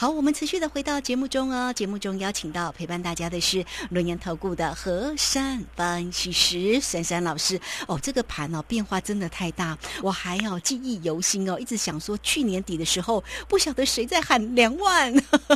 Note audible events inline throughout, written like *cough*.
好，我们持续的回到节目中哦。节目中邀请到陪伴大家的是轮研投顾的何山分析师珊珊老师。哦，这个盘哦变化真的太大，我还要记忆犹新哦，一直想说去年底的时候不晓得谁在喊两万，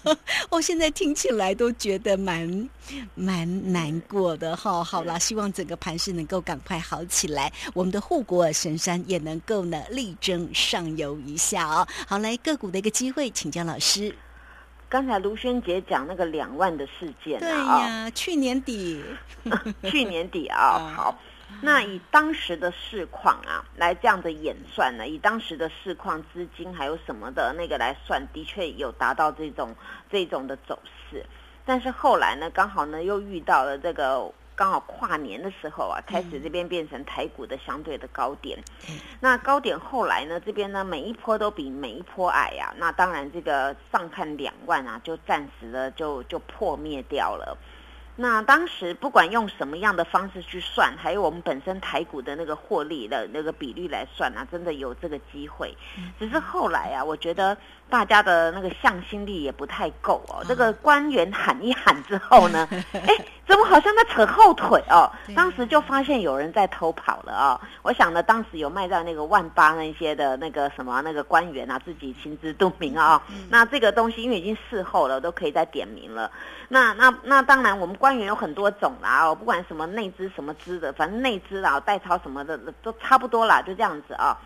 *laughs* 哦，现在听起来都觉得蛮蛮难过的哈。好啦，希望整个盘势能够赶快好起来，我们的护国神山也能够呢力争上游一下哦。好，来个股的一个机会，请教老师。刚才卢萱姐讲那个两万的事件，对呀，去年底，*laughs* 去年底啊，*laughs* 好，那以当时的市况啊来这样的演算呢，以当时的市况、资金还有什么的那个来算，的确有达到这种这种的走势，但是后来呢，刚好呢又遇到了这个。刚好跨年的时候啊，开始这边变成台股的相对的高点。那高点后来呢，这边呢每一波都比每一波矮啊。那当然这个上看两万啊，就暂时的就就破灭掉了。那当时不管用什么样的方式去算，还有我们本身台股的那个获利的那个比率来算啊，真的有这个机会。只是后来啊，我觉得大家的那个向心力也不太够哦。这个官员喊一喊之后呢，*laughs* 哎。怎么好像在扯后腿哦？当时就发现有人在偷跑了哦。我想呢，当时有卖在那个万八那些的那个什么那个官员啊，自己心知肚明啊。那这个东西因为已经事后了，都可以再点名了。那那那当然，我们官员有很多种啦哦，不管什么内资什么资的，反正内资啊代操什么的都差不多啦，就这样子啊。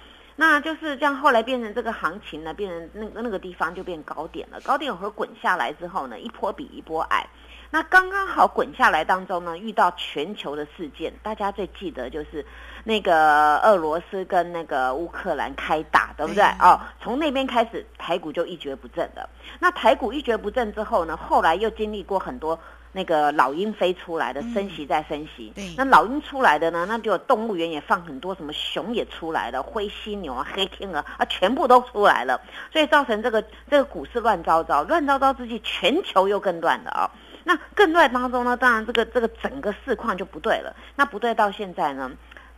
那就是这样，后来变成这个行情呢，变成那个那个地方就变高点了。高点和滚下来之后呢，一波比一波矮。那刚刚好滚下来当中呢，遇到全球的事件，大家最记得就是那个俄罗斯跟那个乌克兰开打，对不对？哦，从那边开始，台股就一蹶不振了。那台股一蹶不振之后呢，后来又经历过很多那个老鹰飞出来的升息再升息。那老鹰出来的呢，那就动物园也放很多什么熊也出来了，灰犀牛啊、黑天鹅啊，全部都出来了，所以造成这个这个股市乱糟糟，乱糟糟之际，全球又更乱了啊。那更乱当中呢，当然这个这个整个市况就不对了。那不对到现在呢，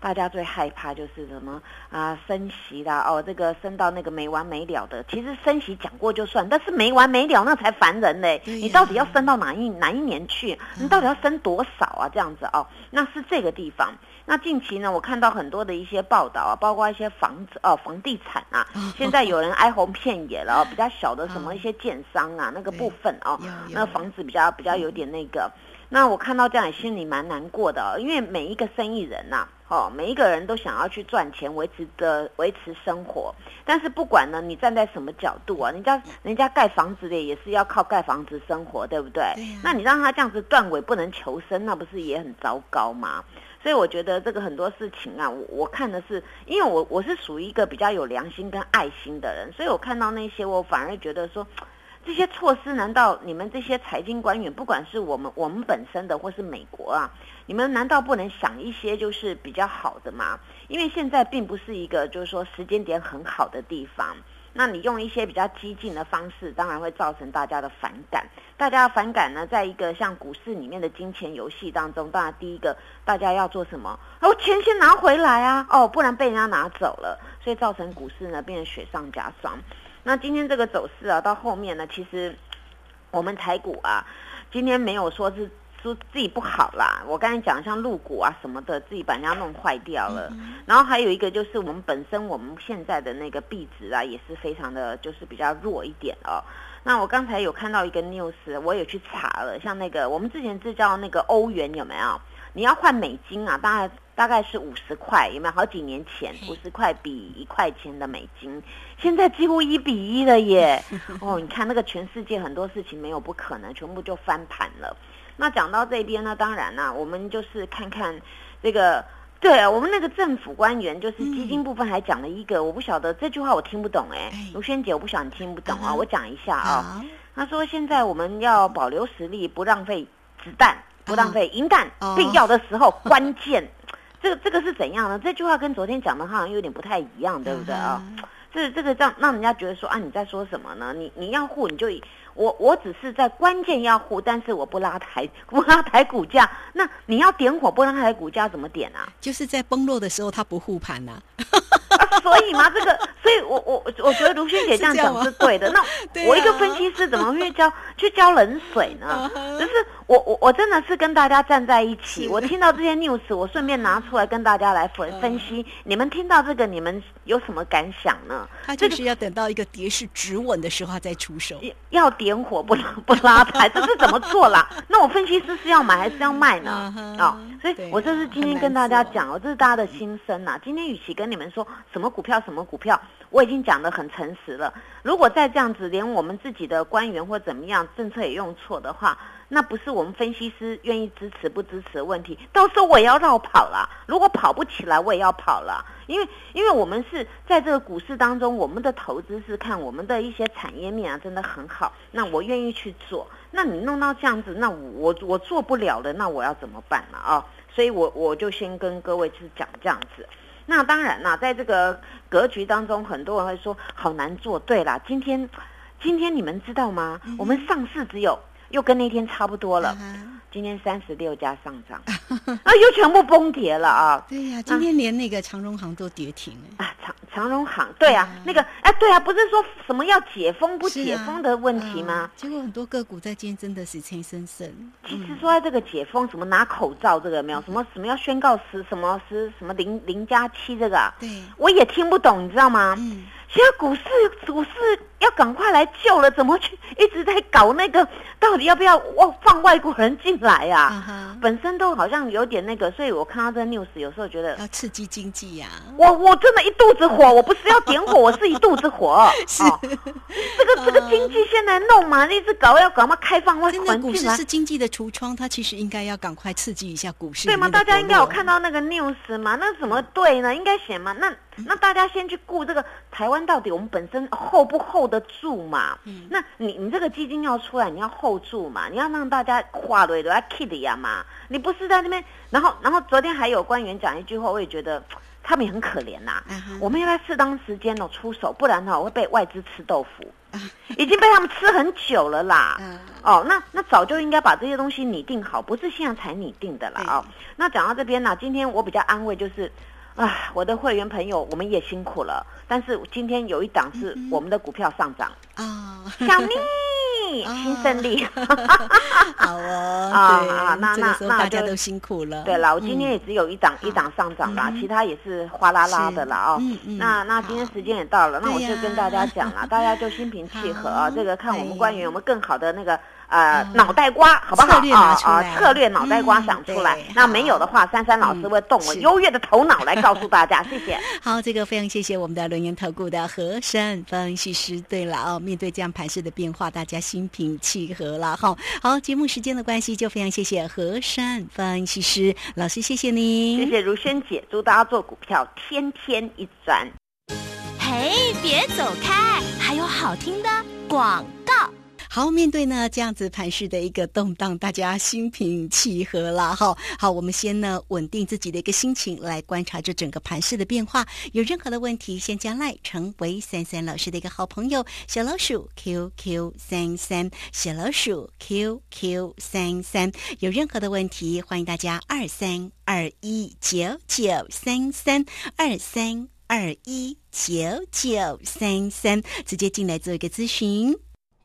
大家最害怕就是什么啊升息啦，哦这个升到那个没完没了的。其实升息讲过就算，但是没完没了那才烦人嘞。你到底要升到哪一哪一年去？你到底要升多少啊？这样子哦，那是这个地方。那近期呢，我看到很多的一些报道啊，包括一些房子哦，房地产啊，现在有人哀鸿遍野了，比较小的什么一些建商啊，那个部分哦，那房子比较比较有点那个。那我看到这样也心里蛮难过的，因为每一个生意人呐，哦，每一个人都想要去赚钱，维持的维持生活。但是不管呢，你站在什么角度啊，人家人家盖房子的也是要靠盖房子生活，对不对？那你让他这样子断尾不能求生，那不是也很糟糕吗？所以我觉得这个很多事情啊，我我看的是，因为我我是属于一个比较有良心跟爱心的人，所以我看到那些，我反而觉得说，这些措施难道你们这些财经官员，不管是我们我们本身的或是美国啊，你们难道不能想一些就是比较好的吗？因为现在并不是一个就是说时间点很好的地方。那你用一些比较激进的方式，当然会造成大家的反感。大家反感呢，在一个像股市里面的金钱游戏当中，当然第一个大家要做什么？哦，钱先拿回来啊！哦，不然被人家拿走了，所以造成股市呢变成雪上加霜。那今天这个走势啊，到后面呢，其实我们台股啊，今天没有说是。说自己不好啦，我刚才讲像入股啊什么的，自己把人家弄坏掉了。然后还有一个就是我们本身我们现在的那个币值啊，也是非常的就是比较弱一点哦。那我刚才有看到一个 news，我也去查了，像那个我们之前是叫那个欧元有没有？你要换美金啊，大概大概是五十块，有没有？好几年前五十块比一块钱的美金，现在几乎一比一了耶！哦，你看那个全世界很多事情没有不可能，全部就翻盘了。那讲到这边呢，当然啦，我们就是看看这个，对我们那个政府官员，就是基金部分还讲了一个，我不晓得这句话我听不懂哎，卢萱姐，我不晓得你听不懂啊，我讲一下啊。他说现在我们要保留实力，不浪费子弹，不浪费银弹，必要的时候关键，这个这个是怎样呢？这句话跟昨天讲的好像有点不太一样，对不对啊？这这个让让人家觉得说啊，你在说什么呢？你你要护你就。我我只是在关键要护，但是我不拉抬不拉抬股价。那你要点火不拉抬股价怎么点啊？就是在崩落的时候，它不护盘呐。所以嘛，这个，所以我我我觉得卢萱姐这样讲是对的。那 *laughs* 我一个分析师怎么会浇去浇冷水呢？*laughs* 就是我我我真的是跟大家站在一起。我听到这些 news，我顺便拿出来跟大家来分分析。你们听到这个，你们有什么感想呢？他就是要等到一个跌势止稳的时候再出手，要点火不不拉牌，这是怎么做啦？那我分析师是要买还是要卖呢？啊，所以我这是今天跟大家讲哦，这是大家的心声呐。今天与其跟你们说什么股票什么股票，我已经讲的很诚实了。如果再这样子，连我们自己的官员或怎么样政策也用错的话，那不是我们分析师愿意支持不支持的问题，到时候我也要绕跑了。如果跑不起来，我也要跑了。因为，因为我们是在这个股市当中，我们的投资是看我们的一些产业面啊，真的很好。那我愿意去做。那你弄到这样子，那我我做不了了，那我要怎么办了？啊，所以我我就先跟各位是讲这样子。那当然啦，在这个格局当中，很多人会说好难做。对啦，今天今天你们知道吗？我们上市只有又跟那天差不多了。今天三十六家上涨，*laughs* 啊，又全部崩跌了啊！对呀，今天连那个长荣行都跌停了啊！长长荣行，对啊，那个哎，对啊，不是说什么要解封不解封的问题吗？结果很多个股在今天真的是轻生生。其实说这个解封，什么拿口罩这个没有，什么什么要宣告十什么十什么零零加七这个，对，我也听不懂，你知道吗？嗯。现在股市股市要赶快来救了，怎么去一直在搞那个？到底要不要外放外国人进来呀？本身都好像有点那个，所以我看到这 news 有时候觉得要刺激经济呀。我我真的一肚子火，我不是要点火，*laughs* 我是一肚子火。是这个这个经济现在弄嘛，一直搞要搞嘛开放外环境股市是经济的橱窗，它其实应该要赶快刺激一下股市。对吗？大家应该有看到那个 news 嘛？那怎么对呢？应该写嘛？那。那大家先去顾这个台湾到底我们本身 hold 不 hold 得住嘛？嗯，那你你这个基金要出来，你要 hold 住嘛？你要让大家话对都要 keep 呀嘛？你不是在那边，然后然后昨天还有官员讲一句话，我也觉得他们也很可怜呐。我们要在适当时间哦出手，不然哦会被外资吃豆腐，已经被他们吃很久了啦。哦，那那早就应该把这些东西拟定好，不是现在才拟定的啦哦。那讲到这边呢，今天我比较安慰就是。啊，我的会员朋友，我们也辛苦了。但是今天有一档是我们的股票上涨啊，小蜜 *laughs* 新胜利，*laughs* 好哦 *laughs* 啊，那那那大家都辛苦了。对了，我今天也只有一档一档上涨啦，其他也是哗啦啦的啦哦。那那今天时间也到了，那我就跟大家讲了，大家就心平气和啊。这个看我们官员有没有更好的那个。呃，脑袋瓜好不好啊？啊，策略脑袋瓜想出来。那没有的话，珊珊老师会动我优越的头脑来告诉大家。*laughs* 谢谢。好，这个非常谢谢我们的轮研投顾的和山分析师。对了哦，面对这样盘势的变化，大家心平气和了哈。好，节目时间的关系，就非常谢谢和山分析师老师，谢谢您。谢谢如萱姐，祝大家做股票天天一赚。嘿，别走开，还有好听的广告。好，面对呢这样子盘势的一个动荡，大家心平气和啦，哈。好，我们先呢稳定自己的一个心情，来观察这整个盘势的变化。有任何的问题，先将来成为三三老师的一个好朋友，小老鼠 QQ 三三，小老鼠 QQ 三三。有任何的问题，欢迎大家二三二一九九三三二三二一九九三三，直接进来做一个咨询。